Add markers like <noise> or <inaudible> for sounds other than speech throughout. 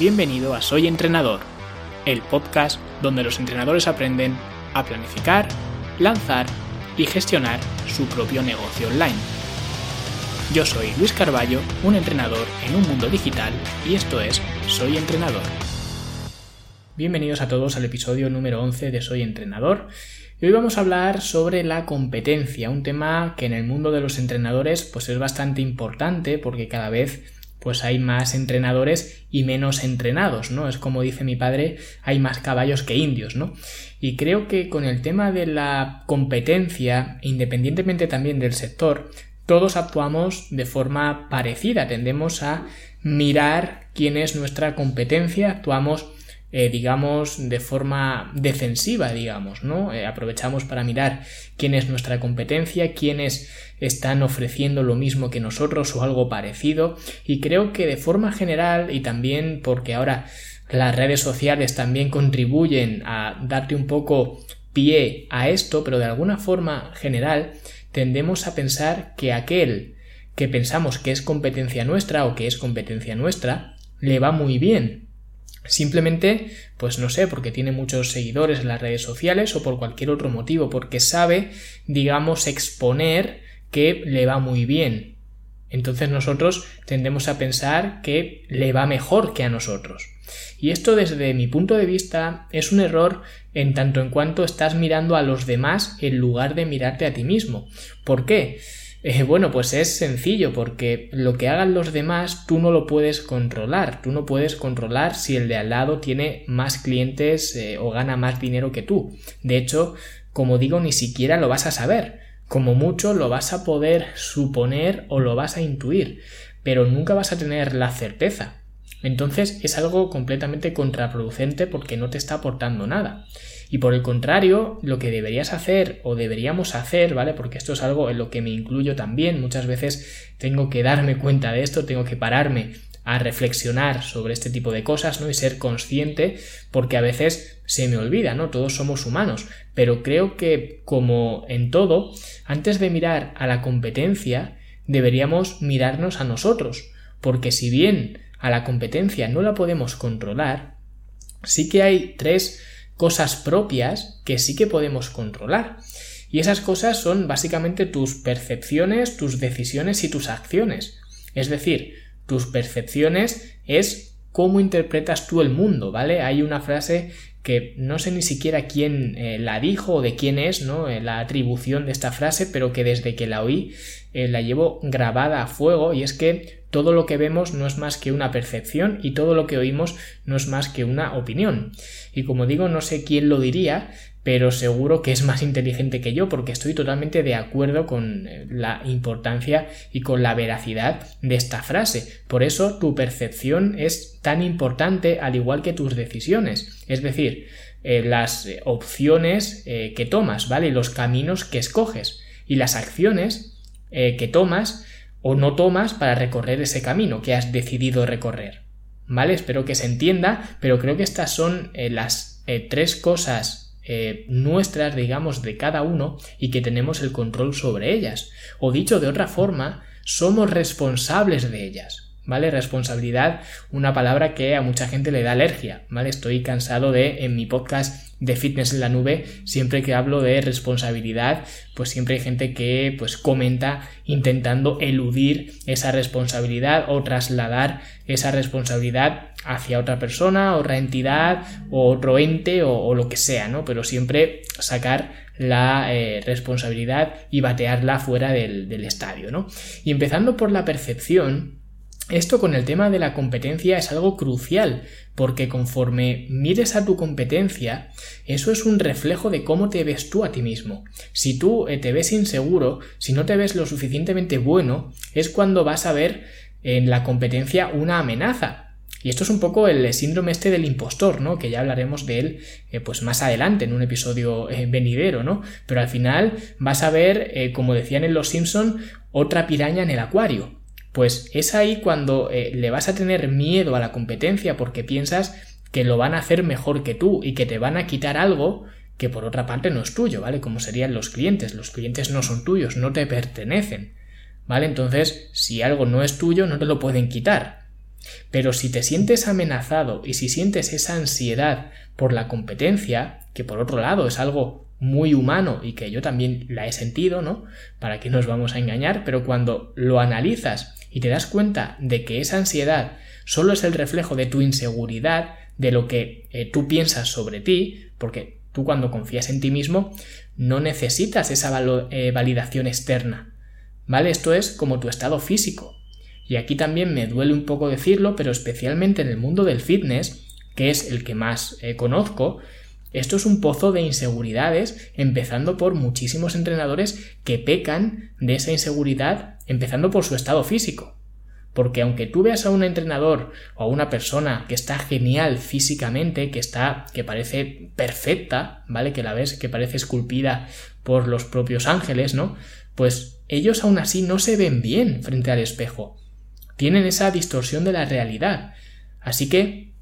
Bienvenido a Soy Entrenador, el podcast donde los entrenadores aprenden a planificar, lanzar y gestionar su propio negocio online. Yo soy Luis Carballo, un entrenador en un mundo digital y esto es Soy Entrenador. Bienvenidos a todos al episodio número 11 de Soy Entrenador. Y hoy vamos a hablar sobre la competencia, un tema que en el mundo de los entrenadores pues es bastante importante porque cada vez pues hay más entrenadores y menos entrenados, ¿no? Es como dice mi padre, hay más caballos que indios, ¿no? Y creo que con el tema de la competencia, independientemente también del sector, todos actuamos de forma parecida, tendemos a mirar quién es nuestra competencia, actuamos eh, digamos, de forma defensiva, digamos, ¿no? Eh, aprovechamos para mirar quién es nuestra competencia, quiénes están ofreciendo lo mismo que nosotros o algo parecido. Y creo que de forma general, y también porque ahora las redes sociales también contribuyen a darte un poco pie a esto, pero de alguna forma general, tendemos a pensar que aquel que pensamos que es competencia nuestra o que es competencia nuestra, le va muy bien, Simplemente, pues no sé, porque tiene muchos seguidores en las redes sociales o por cualquier otro motivo, porque sabe, digamos, exponer que le va muy bien. Entonces nosotros tendemos a pensar que le va mejor que a nosotros. Y esto desde mi punto de vista es un error en tanto en cuanto estás mirando a los demás en lugar de mirarte a ti mismo. ¿Por qué? Eh, bueno, pues es sencillo porque lo que hagan los demás tú no lo puedes controlar. Tú no puedes controlar si el de al lado tiene más clientes eh, o gana más dinero que tú. De hecho, como digo, ni siquiera lo vas a saber. Como mucho lo vas a poder suponer o lo vas a intuir, pero nunca vas a tener la certeza. Entonces es algo completamente contraproducente porque no te está aportando nada. Y por el contrario, lo que deberías hacer o deberíamos hacer, ¿vale? Porque esto es algo en lo que me incluyo también. Muchas veces tengo que darme cuenta de esto, tengo que pararme a reflexionar sobre este tipo de cosas, ¿no? Y ser consciente, porque a veces se me olvida, ¿no? Todos somos humanos, pero creo que como en todo, antes de mirar a la competencia, deberíamos mirarnos a nosotros, porque si bien a la competencia no la podemos controlar, sí que hay tres cosas propias que sí que podemos controlar. Y esas cosas son básicamente tus percepciones, tus decisiones y tus acciones. Es decir, tus percepciones es cómo interpretas tú el mundo, ¿vale? Hay una frase que no sé ni siquiera quién eh, la dijo o de quién es, ¿no? Eh, la atribución de esta frase, pero que desde que la oí eh, la llevo grabada a fuego y es que todo lo que vemos no es más que una percepción y todo lo que oímos no es más que una opinión. Y como digo, no sé quién lo diría, pero seguro que es más inteligente que yo porque estoy totalmente de acuerdo con la importancia y con la veracidad de esta frase. Por eso tu percepción es tan importante al igual que tus decisiones. Es decir, eh, las opciones eh, que tomas, ¿vale? Los caminos que escoges y las acciones eh, que tomas o no tomas para recorrer ese camino que has decidido recorrer. ¿Vale? Espero que se entienda, pero creo que estas son las tres cosas nuestras, digamos, de cada uno y que tenemos el control sobre ellas. O dicho de otra forma, somos responsables de ellas. ¿vale? Responsabilidad, una palabra que a mucha gente le da alergia, ¿vale? Estoy cansado de, en mi podcast de fitness en la nube, siempre que hablo de responsabilidad, pues siempre hay gente que pues comenta intentando eludir esa responsabilidad o trasladar esa responsabilidad hacia otra persona, otra entidad o otro ente o, lo que sea, ¿no? Pero siempre sacar la eh, responsabilidad y batearla fuera del, del estadio, ¿no? Y empezando por la percepción, esto con el tema de la competencia es algo crucial, porque conforme mires a tu competencia, eso es un reflejo de cómo te ves tú a ti mismo. Si tú eh, te ves inseguro, si no te ves lo suficientemente bueno, es cuando vas a ver en la competencia una amenaza. Y esto es un poco el síndrome este del impostor, ¿no? Que ya hablaremos de él eh, pues más adelante en un episodio eh, venidero, ¿no? Pero al final vas a ver, como decían en Los Simpson, otra piraña en el acuario. Pues es ahí cuando eh, le vas a tener miedo a la competencia porque piensas que lo van a hacer mejor que tú y que te van a quitar algo que por otra parte no es tuyo, ¿vale? Como serían los clientes. Los clientes no son tuyos, no te pertenecen, ¿vale? Entonces, si algo no es tuyo, no te lo pueden quitar. Pero si te sientes amenazado y si sientes esa ansiedad por la competencia, que por otro lado es algo muy humano y que yo también la he sentido, ¿no? Para que nos vamos a engañar, pero cuando lo analizas y te das cuenta de que esa ansiedad solo es el reflejo de tu inseguridad, de lo que eh, tú piensas sobre ti, porque tú cuando confías en ti mismo no necesitas esa eh, validación externa, ¿vale? Esto es como tu estado físico. Y aquí también me duele un poco decirlo, pero especialmente en el mundo del fitness, que es el que más eh, conozco, esto es un pozo de inseguridades, empezando por muchísimos entrenadores que pecan de esa inseguridad, empezando por su estado físico. Porque aunque tú veas a un entrenador o a una persona que está genial físicamente, que está, que parece perfecta, ¿vale? Que la ves, que parece esculpida por los propios ángeles, ¿no? Pues ellos aún así no se ven bien frente al espejo. Tienen esa distorsión de la realidad. Así que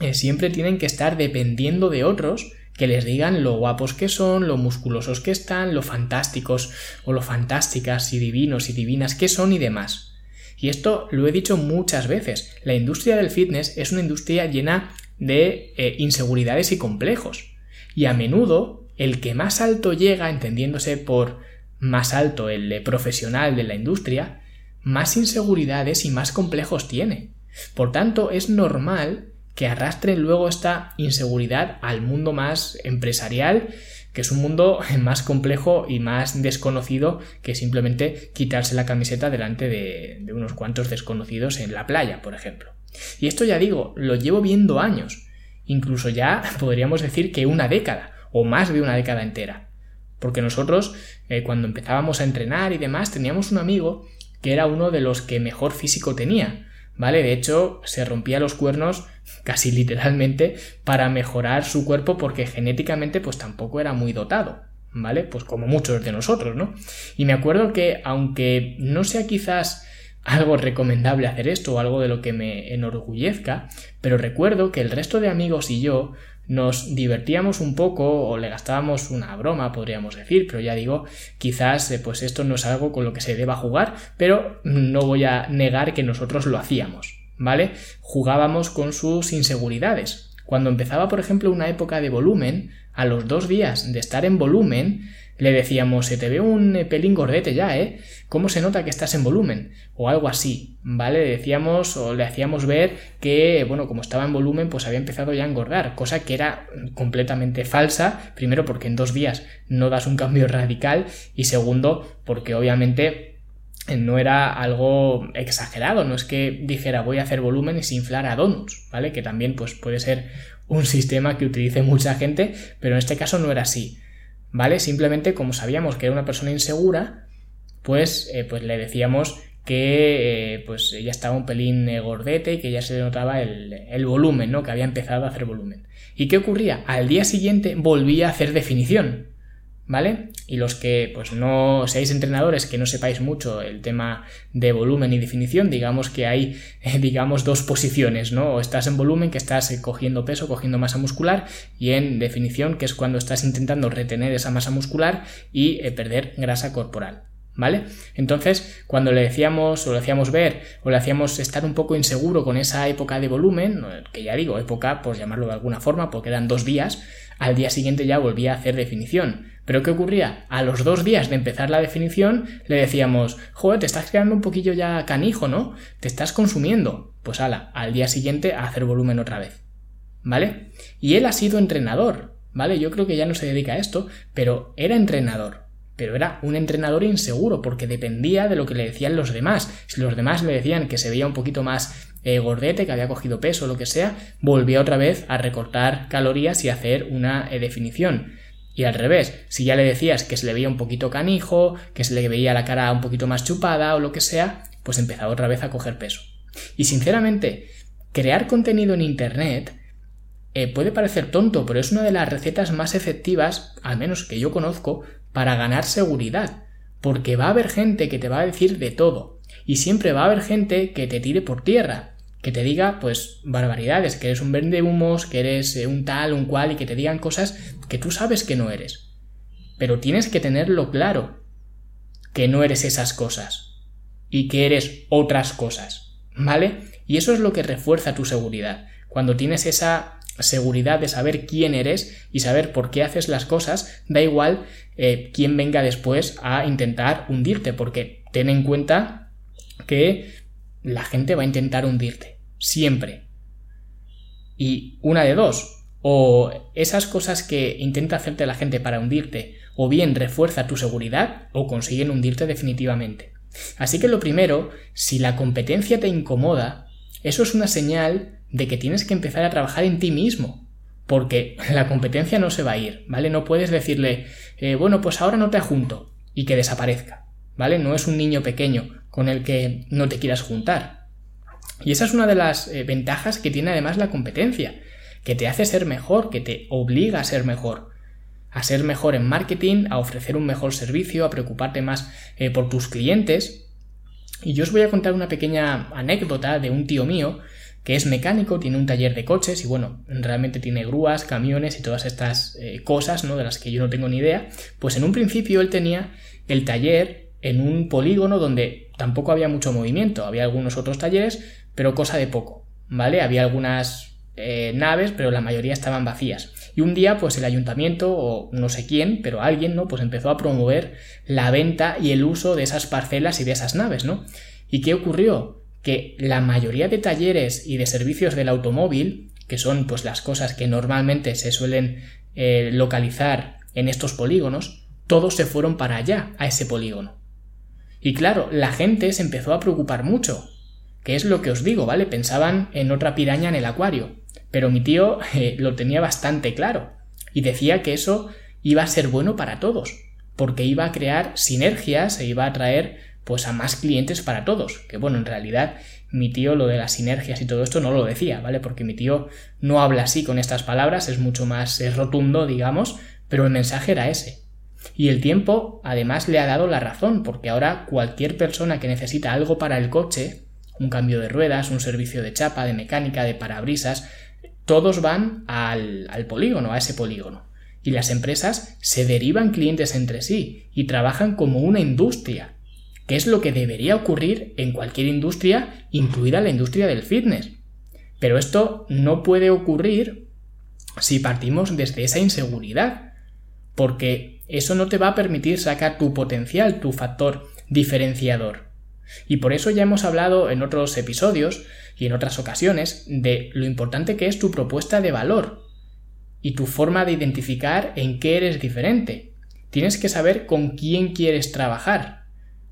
eh, siempre tienen que estar dependiendo de otros que les digan lo guapos que son, lo musculosos que están, lo fantásticos o lo fantásticas y divinos y divinas que son y demás. Y esto lo he dicho muchas veces, la industria del fitness es una industria llena de eh, inseguridades y complejos. Y a menudo el que más alto llega, entendiéndose por más alto el profesional de la industria, más inseguridades y más complejos tiene. Por tanto, es normal que arrastren luego esta inseguridad al mundo más empresarial que es un mundo <laughs> más complejo y más desconocido que simplemente quitarse la camiseta delante de, unos cuantos desconocidos en la playa, por ejemplo. Y esto ya digo, lo llevo viendo años, incluso ya <laughs> podríamos decir que una década, o más de una década entera. Porque nosotros, eh, cuando empezábamos a entrenar y demás, teníamos un amigo que era uno de los que mejor físico tenía. ¿Vale? De hecho, se rompía los cuernos <laughs> casi literalmente para mejorar su cuerpo porque genéticamente pues tampoco era muy dotado, ¿vale? Pues como muchos de nosotros, ¿no? Y me acuerdo que aunque no sea quizás algo recomendable hacer esto o algo de lo que me enorgullezca, pero recuerdo que el resto de amigos y yo nos divertíamos un poco o le gastábamos una broma, podríamos decir, pero ya digo, quizás eh, pues esto no es algo con lo que se deba jugar, pero no voy a negar que nosotros lo hacíamos, ¿vale? Jugábamos con sus inseguridades. Cuando empezaba, por ejemplo, una época de volumen, a los dos días de estar en volumen, le decíamos, se te ve un eh, pelín gordete ya, ¿eh? ¿Cómo se nota que estás en volumen? O algo así, ¿vale? Le decíamos o le hacíamos ver que, bueno, como estaba en volumen, pues había empezado ya a engordar, cosa que era completamente falsa, primero porque en dos días no das un cambio <laughs> radical y segundo porque obviamente no era algo exagerado, no es que dijera voy a hacer volumen y se inflara donuts, ¿vale? Que también pues puede ser un <laughs> sistema que utilice mucha gente, pero en este caso no era así. ¿Vale? Simplemente como sabíamos que era una persona insegura, pues, eh, pues le decíamos que eh, pues ella estaba un pelín eh, gordete y que ya se notaba el, el, volumen, ¿no? Que había empezado a hacer volumen. ¿Y qué ocurría? Al día siguiente volvía a hacer definición. ¿Vale? Y los que pues no seáis entrenadores que no sepáis mucho el tema de volumen y definición, digamos que hay <laughs> digamos dos posiciones, ¿no? O estás en volumen que estás eh, cogiendo peso, cogiendo masa muscular y en definición que es cuando estás intentando retener esa masa muscular y eh, perder grasa corporal. ¿Vale? Entonces, cuando le decíamos o le hacíamos ver o le hacíamos estar un poco inseguro con esa época de volumen, que ya digo, época, pues llamarlo de alguna forma, porque eran dos días, al día siguiente ya volvía a hacer definición. Pero ¿qué ocurría? A los dos días de empezar la definición le decíamos, joder, te estás quedando un poquillo ya canijo, ¿no? Te estás consumiendo. Pues ala, al día siguiente a hacer volumen otra vez. ¿Vale? Y él ha sido entrenador, ¿vale? Yo creo que ya no se dedica a esto, pero era entrenador pero era un entrenador inseguro porque dependía de lo que le decían los demás. Si los demás le decían que se veía un poquito más eh, gordete, que había cogido peso o lo que sea, volvía otra vez a recortar calorías y hacer una eh, definición. Y al revés, si ya le decías que se le veía un poquito canijo, que se le veía la cara un poquito más chupada o lo que sea, pues empezaba otra vez a coger peso. Y sinceramente, crear contenido en Internet eh, puede parecer tonto, pero es una de las recetas más efectivas, al menos que yo conozco, para ganar seguridad, porque va a haber gente que te va a decir de todo, y siempre va a haber gente que te tire por tierra, que te diga pues barbaridades, que eres un vende humos, que eres eh, un tal, un cual, y que te digan cosas que tú sabes que no eres. Pero tienes que tenerlo claro, que no eres esas cosas, y que eres otras cosas, ¿vale? Y eso es lo que refuerza tu seguridad. Cuando tienes esa seguridad de saber quién eres y saber por qué haces las cosas, da igual eh, quién venga después a intentar hundirte, porque ten en cuenta que la gente va a intentar hundirte, siempre. Y una de dos, o esas cosas que intenta hacerte la gente para hundirte, o bien refuerza tu seguridad, o consiguen hundirte definitivamente. Así que lo primero, si la competencia te incomoda, eso es una señal de que tienes que empezar a trabajar en ti mismo. Porque <laughs> la competencia no se va a ir, ¿vale? No puedes decirle, eh, bueno, pues ahora no te junto y que desaparezca, ¿vale? No es un niño pequeño con el que no te quieras juntar. Y esa es una de las eh, ventajas que tiene además la competencia, que te hace ser mejor, que te obliga a ser mejor a ser mejor en marketing, a ofrecer un mejor servicio, a preocuparte más eh, por tus clientes. Y yo os voy a contar una pequeña anécdota de un tío mío que es mecánico, tiene un taller de coches y bueno, realmente tiene grúas, camiones y todas estas eh, cosas, ¿no? De las que yo no tengo ni idea. Pues en un principio él tenía el taller en un polígono donde tampoco había mucho movimiento, había algunos otros talleres, pero cosa de poco, ¿vale? Había algunas eh, naves, pero la mayoría estaban vacías. Y un día, pues el ayuntamiento, o no sé quién, pero alguien, ¿no? Pues empezó a promover la venta y el uso de esas parcelas y de esas naves, ¿no? ¿Y qué ocurrió? Que la mayoría de talleres y de servicios del automóvil, que son pues las cosas que normalmente se suelen eh, localizar en estos polígonos, todos se fueron para allá, a ese polígono. Y claro, la gente se empezó a preocupar mucho, que es lo que os digo, ¿vale? Pensaban en otra piraña en el acuario. Pero mi tío <laughs> eh, lo tenía bastante claro y decía que eso iba a ser bueno para todos, porque iba a crear sinergias e iba a traer pues a más clientes para todos. Que bueno, en realidad mi tío lo de las sinergias y todo esto no lo decía, ¿vale? Porque mi tío no habla así con estas palabras, es mucho más rotundo, digamos, pero el mensaje era ese. Y el tiempo además le ha dado la razón, porque ahora cualquier persona que necesita algo para el coche, un cambio de ruedas, un servicio de chapa, de mecánica, de parabrisas, todos van al, polígono, a ese polígono. Y las empresas se derivan clientes entre sí y trabajan como una industria, que es lo que debería ocurrir en cualquier industria, incluida la industria del fitness. Pero esto no puede ocurrir si partimos desde esa inseguridad, porque eso no te va a permitir sacar tu potencial, tu factor diferenciador. Y por eso ya hemos hablado en otros episodios y en otras ocasiones de lo importante que es tu propuesta de valor y tu forma de identificar en qué eres diferente. Tienes que saber con quién quieres trabajar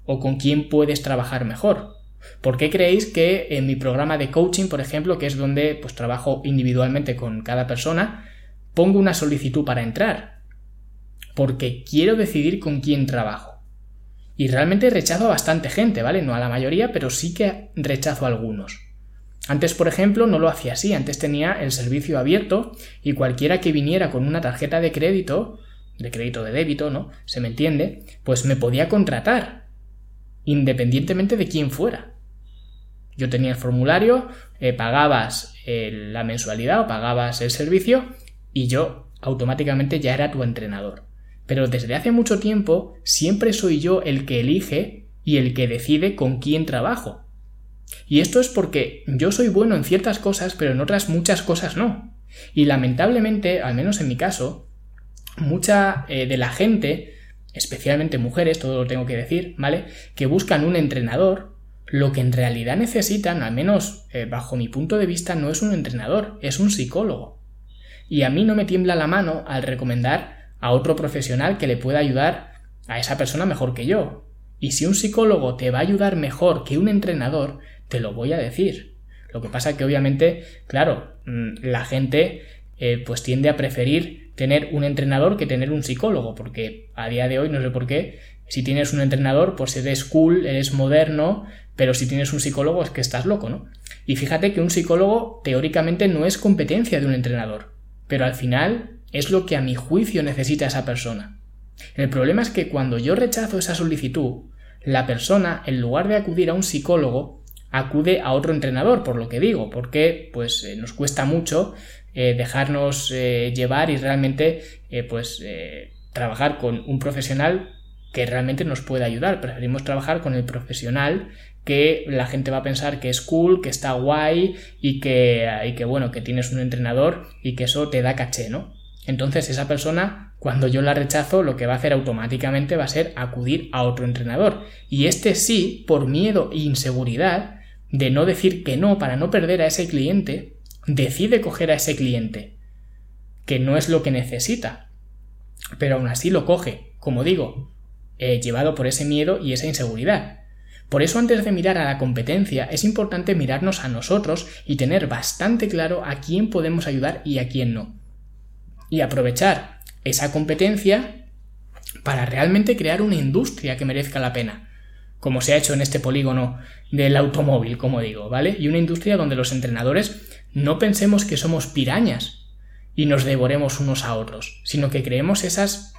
o con quién puedes trabajar mejor. ¿Por qué creéis que en mi programa de coaching, por ejemplo, que es donde pues trabajo individualmente con cada persona, pongo una solicitud para entrar? Porque quiero decidir con quién trabajo. Y realmente rechazo a bastante gente, ¿vale? No a la mayoría, pero sí que rechazo a algunos. Antes, por ejemplo, no lo hacía así, antes tenía el servicio abierto y cualquiera que viniera con una tarjeta de crédito, de crédito de débito, ¿no? Se me entiende, pues me podía contratar, independientemente de quién fuera. Yo tenía el formulario, eh, pagabas la mensualidad o pagabas el servicio y yo automáticamente ya era tu entrenador. Pero desde hace mucho tiempo siempre soy yo el que elige y el que decide con quién trabajo. Y esto es porque yo soy bueno en ciertas cosas, pero en otras muchas cosas no. Y lamentablemente, al menos en mi caso, mucha eh, de la gente, especialmente mujeres, todo lo tengo que decir, ¿vale? Que buscan un entrenador, lo que en realidad necesitan, al menos eh, bajo mi punto de vista, no es un entrenador, es un psicólogo. Y a mí no me tiembla la mano al recomendar a otro profesional que le pueda ayudar a esa persona mejor que yo. Y si un psicólogo te va a ayudar mejor que un entrenador, te lo voy a decir. Lo que pasa es que obviamente, claro, mm, la gente eh, pues tiende a preferir tener un entrenador que tener un psicólogo, porque a día de hoy no sé por qué, si tienes un entrenador, pues eres cool, eres moderno, pero si tienes un psicólogo es que estás loco, ¿no? Y fíjate que un psicólogo teóricamente no es competencia de un entrenador, pero al final es lo que a mi juicio necesita esa persona. El problema es que cuando yo rechazo esa solicitud, la persona, en lugar de acudir a un psicólogo, acude a otro entrenador, por lo que digo, porque pues eh, nos cuesta mucho eh, dejarnos eh, llevar y realmente pues trabajar con un profesional que realmente nos pueda ayudar. Preferimos trabajar con el profesional que la gente va a pensar que es cool, que está guay y que, y que bueno, que tienes un entrenador y que eso te da caché, ¿no? Entonces esa persona, cuando yo la rechazo, lo que va a hacer automáticamente va a ser acudir a otro entrenador. Y este sí, por miedo e inseguridad de no decir que no para no perder a ese cliente, decide coger a ese cliente, que no es lo que necesita. Pero aún así lo coge, como digo, llevado por ese miedo y esa inseguridad. Por eso antes de mirar a la competencia es importante mirarnos a nosotros y tener bastante claro a quién podemos ayudar y a quién no y aprovechar esa competencia para realmente crear una industria que merezca la pena, como se ha hecho en este polígono del automóvil, como digo, ¿vale? Y una industria donde los entrenadores no pensemos que somos pirañas y nos devoremos unos a otros, sino que creemos esas